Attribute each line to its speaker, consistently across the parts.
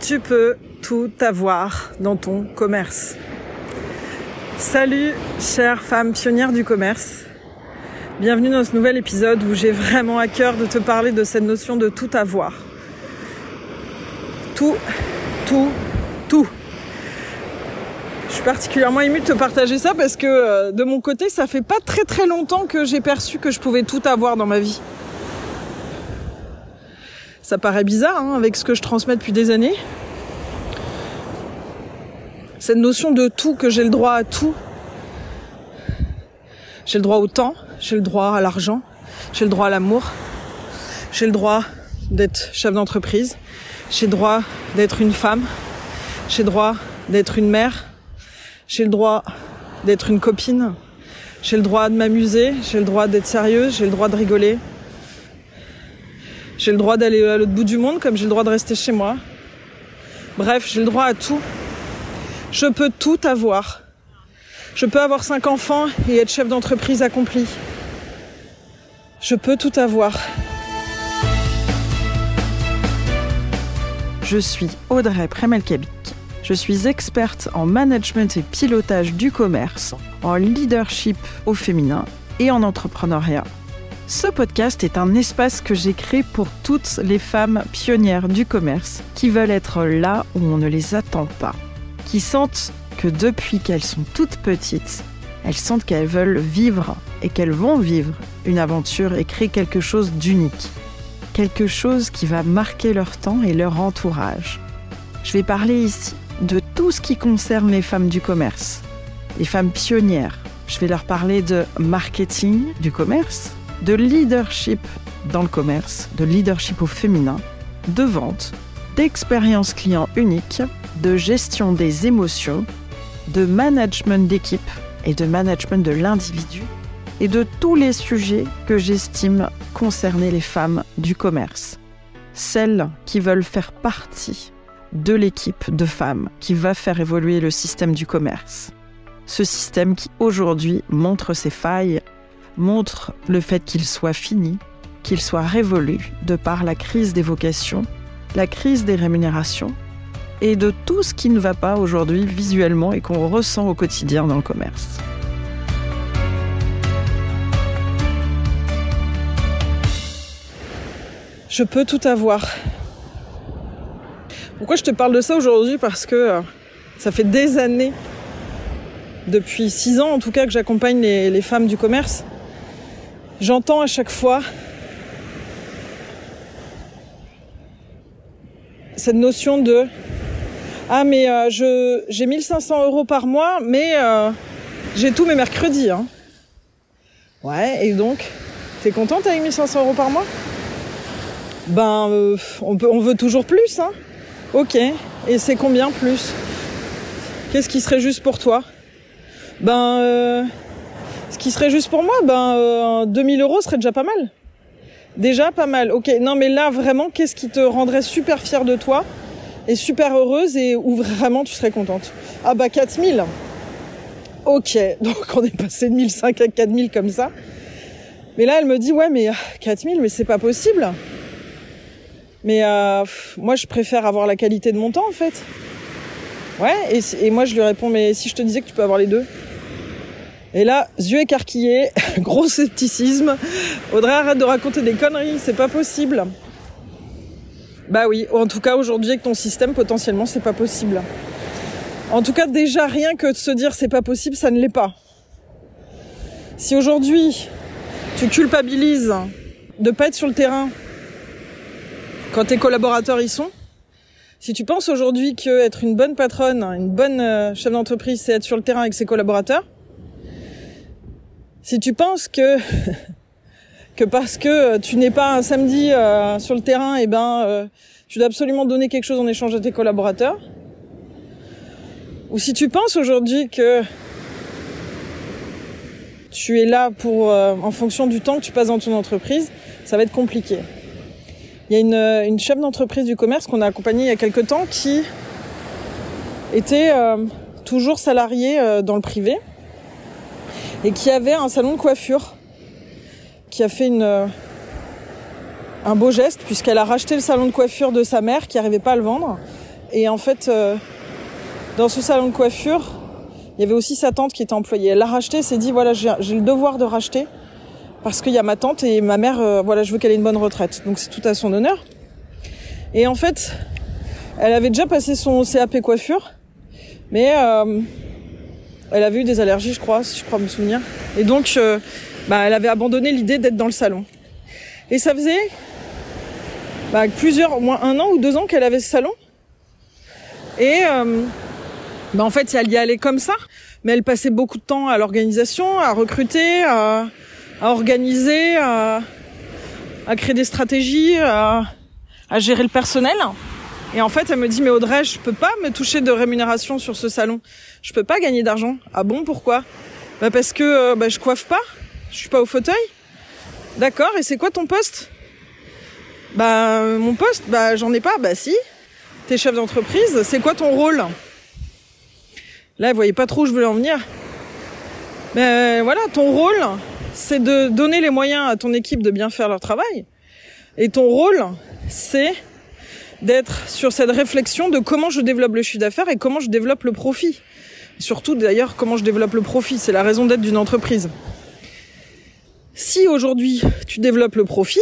Speaker 1: tu peux tout avoir dans ton commerce. Salut, chère femme pionnière du commerce. Bienvenue dans ce nouvel épisode où j'ai vraiment à cœur de te parler de cette notion de tout avoir. Tout, tout, tout. Je suis particulièrement émue de te partager ça parce que euh, de mon côté, ça fait pas très très longtemps que j'ai perçu que je pouvais tout avoir dans ma vie. Ça paraît bizarre hein, avec ce que je transmets depuis des années. Cette notion de tout, que j'ai le droit à tout. J'ai le droit au temps, j'ai le droit à l'argent, j'ai le droit à l'amour, j'ai le droit d'être chef d'entreprise, j'ai le droit d'être une femme, j'ai le droit d'être une mère, j'ai le droit d'être une copine, j'ai le droit de m'amuser, j'ai le droit d'être sérieuse, j'ai le droit de rigoler, j'ai le droit d'aller à l'autre bout du monde comme j'ai le droit de rester chez moi. Bref, j'ai le droit à tout. Je peux tout avoir. Je peux avoir cinq enfants et être chef d'entreprise accompli. Je peux tout avoir.
Speaker 2: Je suis Audrey Premelkabik. Je suis experte en management et pilotage du commerce, en leadership au féminin et en entrepreneuriat ce podcast est un espace que j'ai créé pour toutes les femmes pionnières du commerce qui veulent être là où on ne les attend pas, qui sentent que depuis qu'elles sont toutes petites, elles sentent qu'elles veulent vivre et qu'elles vont vivre une aventure et créer quelque chose d'unique, quelque chose qui va marquer leur temps et leur entourage. Je vais parler ici de tout ce qui concerne les femmes du commerce, les femmes pionnières. Je vais leur parler de marketing du commerce, de leadership dans le commerce, de leadership au féminin, de vente, d'expérience client unique, de gestion des émotions, de management d'équipe et de management de l'individu, et de tous les sujets que j'estime concerner les femmes du commerce. Celles qui veulent faire partie de l'équipe de femmes qui va faire évoluer le système du commerce. Ce système qui aujourd'hui montre ses failles montre le fait qu'il soit fini, qu'il soit révolu de par la crise des vocations, la crise des rémunérations et de tout ce qui ne va pas aujourd'hui visuellement et qu'on ressent au quotidien dans le commerce.
Speaker 1: Je peux tout avoir. Pourquoi je te parle de ça aujourd'hui? Parce que euh, ça fait des années, depuis six ans en tout cas, que j'accompagne les, les femmes du commerce j'entends à chaque fois cette notion de ah mais euh, je j'ai 1500 euros par mois mais euh, j'ai tous mes mercredis hein. ouais et donc t'es contente avec 1500 euros par mois? Ben euh, on peut on veut toujours plus hein. Ok et c'est combien plus? Qu'est-ce qui serait juste pour toi? Ben ce qui serait juste pour moi, ben 2000 euh, euros serait déjà pas mal. Déjà pas mal. Ok, non mais là vraiment, qu'est-ce qui te rendrait super fière de toi et super heureuse et où vraiment tu serais contente? Ah bah 4000. Ok, donc on est passé de 1005 à 4000 comme ça. Mais là, elle me dit ouais mais 4000, mais c'est pas possible. Mais euh, moi, je préfère avoir la qualité de mon temps en fait. Ouais, et moi je lui réponds mais si je te disais que tu peux avoir les deux? Et là, yeux écarquillés, gros scepticisme. Audrey, arrête de raconter des conneries, c'est pas possible. Bah oui, en tout cas aujourd'hui avec ton système, potentiellement, c'est pas possible. En tout cas, déjà rien que de se dire c'est pas possible, ça ne l'est pas. Si aujourd'hui tu culpabilises de pas être sur le terrain quand tes collaborateurs y sont, si tu penses aujourd'hui que être une bonne patronne, une bonne euh, chef d'entreprise, c'est être sur le terrain avec ses collaborateurs, si tu penses que parce que tu n'es pas un samedi euh, sur le terrain, eh ben euh, tu dois absolument donner quelque chose en échange à tes collaborateurs, ou si tu penses aujourd'hui que tu es là pour euh, en fonction du temps que tu passes dans ton entreprise, ça va être compliqué. Il y a une, une chef d'entreprise du commerce qu'on a accompagnée il y a quelque temps qui était toujours salariée dans le privé et qui avait un salon de coiffure qui a fait une, euh, un beau geste puisqu'elle a racheté le salon de coiffure de sa mère qui n'arrivait pas à le vendre Et en fait, euh, dans ce salon de coiffure, il y avait aussi sa tante qui était employée. Elle l'a racheté, s'est dit voilà, j'ai le devoir de racheter parce qu'il y a ma tante et ma mère, euh, voilà, je veux qu'elle ait une bonne retraite. Donc c'est tout à son honneur. Et en fait, elle avait déjà passé son CAP coiffure, mais elle avait eu des allergies, je crois, si je crois me souvenir. Et donc, euh, bah, elle avait abandonné l'idée d'être dans le salon. Et ça faisait bah, plusieurs, au moins un an ou deux ans qu'elle avait ce salon. Et euh, bah, en fait, elle y allait comme ça, mais elle passait beaucoup de temps à l'organisation, à recruter, à, organiser, à, créer des stratégies, à gérer le personnel. Et en fait, elle me dit, mais Audrey, je peux pas me toucher de rémunération sur ce salon. Je peux pas gagner d'argent. Ah bon, pourquoi? Bah Parce que euh, bah, je coiffe pas. Je suis pas au fauteuil. D'accord, et c'est quoi ton poste? Bah, mon poste, bah, j'en ai pas. Bah, si. T'es chef d'entreprise. C'est quoi ton rôle? Là, vous voyez pas trop où je voulais en venir. Mais voilà, ton rôle, c'est de donner les moyens à ton équipe de bien faire leur travail. Et ton rôle, c'est d'être sur cette réflexion de comment je développe le chiffre d'affaires et comment je développe le profit. Surtout d'ailleurs comment je développe le profit, c'est la raison d'être d'une entreprise. Si aujourd'hui tu développes le profit,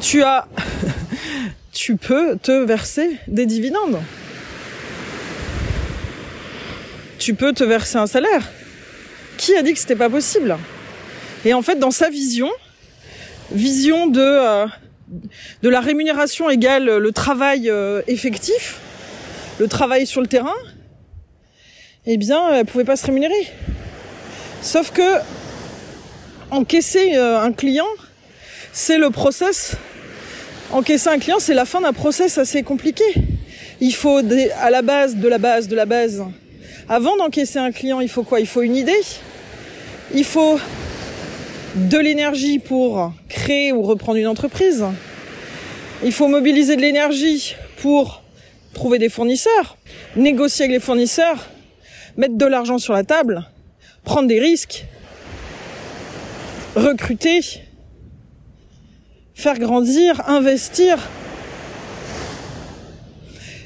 Speaker 1: tu as tu peux te verser des dividendes. Tu peux te verser un salaire. Qui a dit que c'était pas possible? Et en fait dans sa vision, vision de euh, de la rémunération égale le travail euh, effectif, le travail sur le terrain, eh bien, elle pouvait pas se rémunérer. Sauf que encaisser euh, un client, c'est le process. Encaisser un client, c'est la fin d'un process assez compliqué. Il faut à la base de la base de la base. Avant d'encaisser un client, il faut quoi? Il faut une idée. Il faut de l'énergie pour créer ou reprendre une entreprise. Il faut mobiliser de l'énergie pour trouver des fournisseurs, négocier avec les fournisseurs, mettre de l'argent sur la table, prendre des risques, recruter, faire grandir, investir.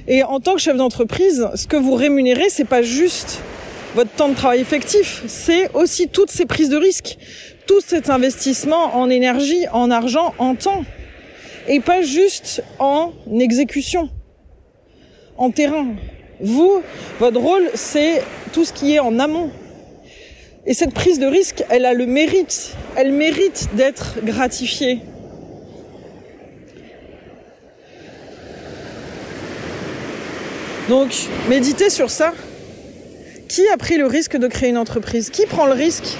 Speaker 1: Et en tant que chef d'entreprise, ce que vous rémunérez, c'est pas juste votre temps de travail effectif, c'est aussi toutes ces prises de risques, tout cet investissement en énergie, en argent, en temps. Et pas juste en exécution, en terrain. Vous, votre rôle, c'est tout ce qui est en amont. Et cette prise de risque, elle a le mérite, elle mérite d'être gratifiée. Donc, méditez sur ça. Qui a pris le risque de créer une entreprise? Qui prend le risque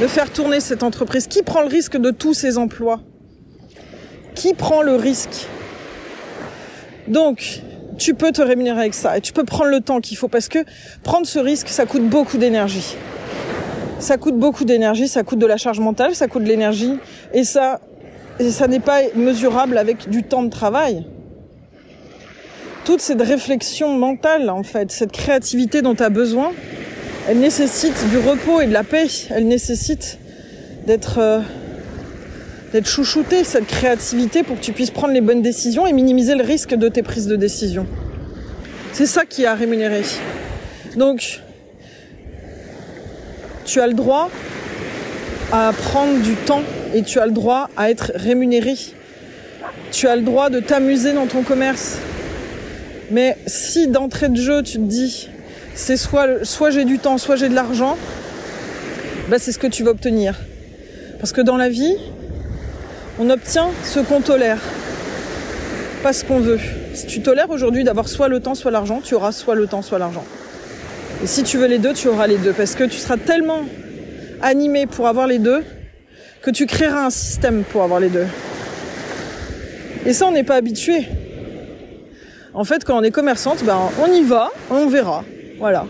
Speaker 1: de faire tourner cette entreprise Qui prend le risque de tous ces emplois? Qui prend le risque? Donc, tu peux te rémunérer avec ça et tu peux prendre le temps qu'il faut parce que prendre ce risque, ça coûte beaucoup d'énergie. Ça coûte beaucoup d'énergie, ça coûte de la charge mentale, ça coûte de l'énergie et ça, et ça n'est pas mesurable avec du temps de travail. Toute cette réflexion mentale, en fait, cette créativité dont tu as besoin, elle nécessite du repos et de la paix. Elle nécessite d'être euh, d'être chouchouté, cette créativité pour que tu puisses prendre les bonnes décisions et minimiser le risque de tes prises de décision. C'est ça qui a rémunéré. Donc, tu as le droit à prendre du temps et tu as le droit à être rémunéré. Tu as le droit de t'amuser dans ton commerce. Mais si d'entrée de jeu tu te dis c'est soit, soit j'ai du temps, soit j'ai de l'argent, bah c'est ce que tu vas obtenir. Parce que dans la vie, on obtient ce qu'on tolère, pas ce qu'on veut. Si tu tolères aujourd'hui d'avoir soit le temps, soit l'argent, tu auras soit le temps, soit l'argent. Et si tu veux les deux, tu auras les deux. Parce que tu seras tellement animé pour avoir les deux que tu créeras un système pour avoir les deux. Et ça, on n'est pas habitué. En fait, quand on est commerçante, ben, on y va, on verra. Voilà.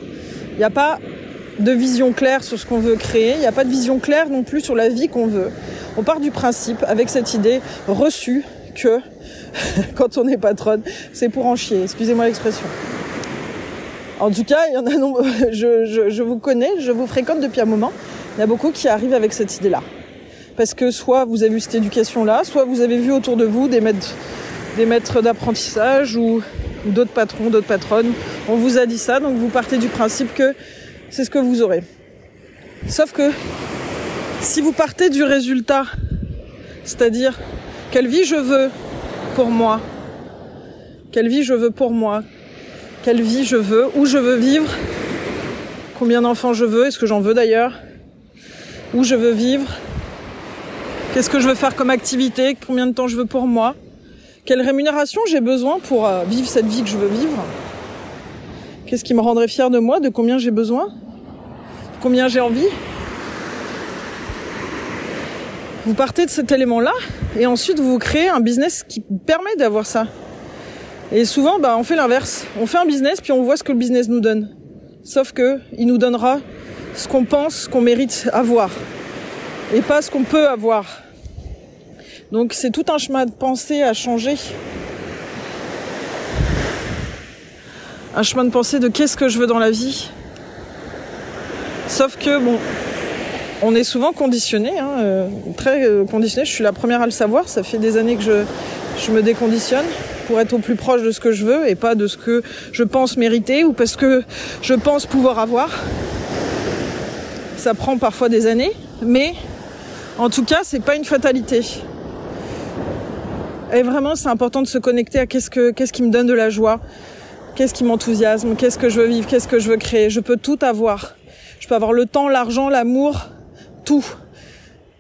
Speaker 1: Il n'y a pas de vision claire sur ce qu'on veut créer, il n'y a pas de vision claire non plus sur la vie qu'on veut. On part du principe avec cette idée reçue que quand on est patronne, c'est pour en chier, excusez-moi l'expression. En tout cas, il y en a je, je, vous connais, je vous fréquente depuis un moment. Il y a beaucoup qui arrivent avec cette idée-là. Parce que soit vous avez eu cette éducation-là, soit vous avez vu autour de vous des maîtres, d'apprentissage ou d'autres patrons, d'autres patronnes. On vous a dit ça, donc vous partez du principe que c'est ce que vous aurez. Sauf que si vous partez du résultat, c'est-à-dire quelle vie je veux pour moi, quelle vie je veux pour moi, quelle vie je veux, où je veux vivre, combien d'enfants je veux, est-ce que j'en veux d'ailleurs, où je veux vivre, qu'est-ce que je veux faire comme activité, combien de temps je veux pour moi, quelle rémunération j'ai besoin pour euh, vivre cette vie que je veux vivre, qu'est-ce qui me rendrait fier de moi, de combien j'ai besoin, combien j'ai envie? Vous partez de cet élément-là et ensuite vous créez un business qui permet d'avoir ça. Et souvent, bah, on fait l'inverse. On fait un business puis on voit ce que le business nous donne. Sauf que il nous donnera ce qu'on pense qu'on mérite avoir et pas ce qu'on peut avoir. Donc c'est tout un chemin de pensée à changer. Un chemin de pensée de qu'est-ce que je veux dans la vie. Sauf que bon, on est souvent conditionné, hein, euh, très euh, conditionné. Je suis la première à le savoir. Ça fait des années que je, je me déconditionne pour être au plus proche de ce que je veux et pas de ce que je pense mériter ou parce que je pense pouvoir avoir. Ça prend parfois des années, mais en tout cas, c'est pas une fatalité. Et vraiment, c'est important de se connecter à qu'est-ce que qu'est-ce qui me donne de la joie, qu'est-ce qui m'enthousiasme, qu'est-ce que je veux vivre, qu'est-ce que je veux créer. Je peux tout avoir. Je peux avoir le temps, l'argent, l'amour, tout.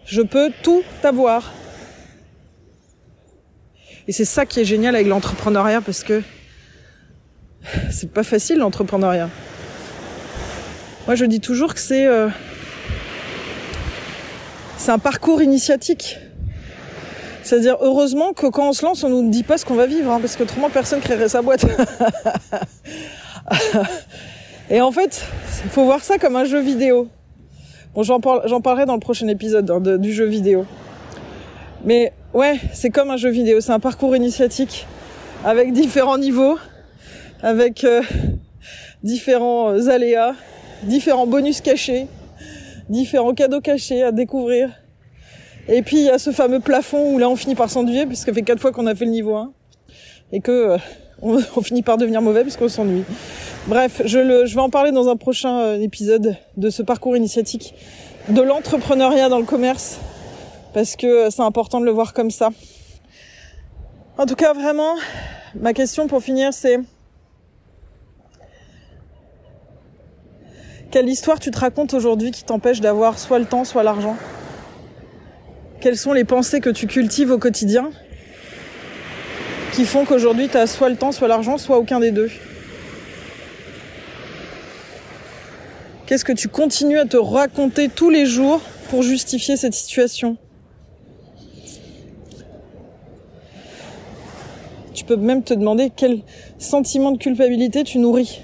Speaker 1: Je peux tout avoir. Et c'est ça qui est génial avec l'entrepreneuriat parce que c'est pas facile l'entrepreneuriat. Moi je dis toujours que c'est euh, c'est un parcours initiatique. C'est-à-dire heureusement que quand on se lance, on nous dit pas ce qu'on va vivre, hein, parce que autrement personne créerait sa boîte. Et en fait, il faut voir ça comme un jeu vidéo. Bon, j'en parlerai dans le prochain épisode hein, du jeu vidéo. Mais ouais, c'est comme un jeu vidéo, c'est un parcours initiatique avec différents niveaux, avec euh, différents euh, aléas, différents bonus cachés, différents cadeaux cachés à découvrir. Et puis il y a ce fameux plafond où là on finit par s'ennuyer puisque ça fait quatre fois qu'on a fait le niveau 1 et que euh, on, finit par devenir mauvais puisqu'on s'ennuie. Bref, je, vais en parler dans un prochain épisode de ce parcours initiatique de l'entrepreneuriat dans le commerce parce que c'est important de le voir comme ça. En tout cas, vraiment, ma question pour finir, c'est quelle histoire tu te racontes aujourd'hui qui t'empêche d'avoir soit le temps, soit l'argent? Quelles sont les pensées que tu cultives au quotidien qui font qu'aujourd'hui tu as soit le temps, soit l'argent, soit aucun des deux? Qu'est-ce que tu continues à te raconter tous les jours pour justifier cette situation? Tu peux même te demander quel sentiment de culpabilité tu nourris.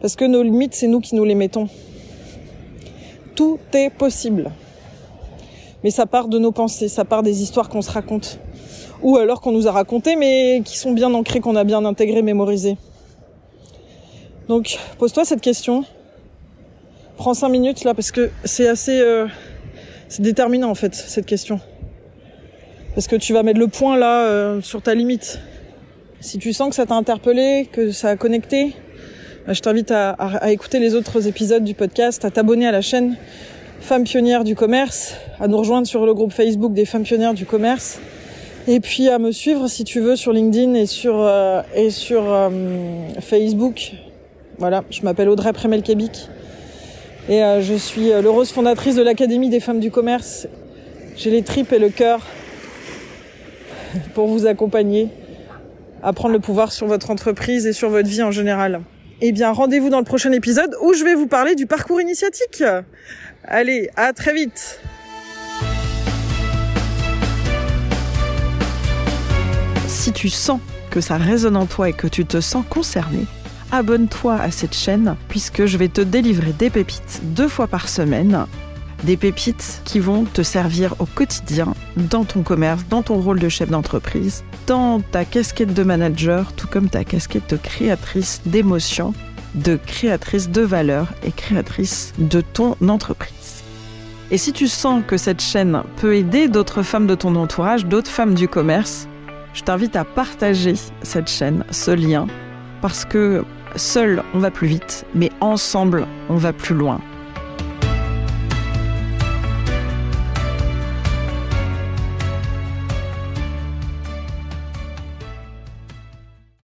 Speaker 1: Parce que nos limites, c'est nous qui nous les mettons. Tout est possible. Mais ça part de nos pensées, ça part des histoires qu'on se raconte. Ou alors qu'on nous a racontées, mais qui sont bien ancrées, qu'on a bien intégrées, mémorisées. Donc, pose-toi cette question. Prends cinq minutes là, parce que c'est assez... Euh, c'est déterminant en fait, cette question. Parce que tu vas mettre le point là euh, sur ta limite. Si tu sens que ça t'a interpellé, que ça a connecté, je t'invite à, écouter les autres épisodes du podcast, à t'abonner à la chaîne Femmes Pionnières du Commerce, à nous rejoindre sur le groupe Facebook des Femmes Pionnières du Commerce, et puis à me suivre si tu veux sur LinkedIn et sur, euh, euh, Facebook. Voilà, je m'appelle Audrey Premelkebik et euh, je suis l'heureuse fondatrice de l'Académie des Femmes du Commerce. J'ai les tripes et le cœur pour vous accompagner à prendre le pouvoir sur votre entreprise et sur votre vie en général. Eh bien, rendez-vous dans le prochain épisode où je vais vous parler du parcours initiatique. Allez, à très vite
Speaker 2: Si tu sens que ça résonne en toi et que tu te sens concerné, abonne-toi à cette chaîne puisque je vais te délivrer des pépites deux fois par semaine des pépites qui vont te servir au quotidien dans ton commerce, dans ton rôle de chef d'entreprise, dans ta casquette de manager, tout comme ta casquette de créatrice d'émotions, de créatrice de valeur et créatrice de ton entreprise. Et si tu sens que cette chaîne peut aider d'autres femmes de ton entourage, d'autres femmes du commerce, Je t'invite à partager cette chaîne, ce lien, parce que seul on va plus vite, mais ensemble on va plus loin.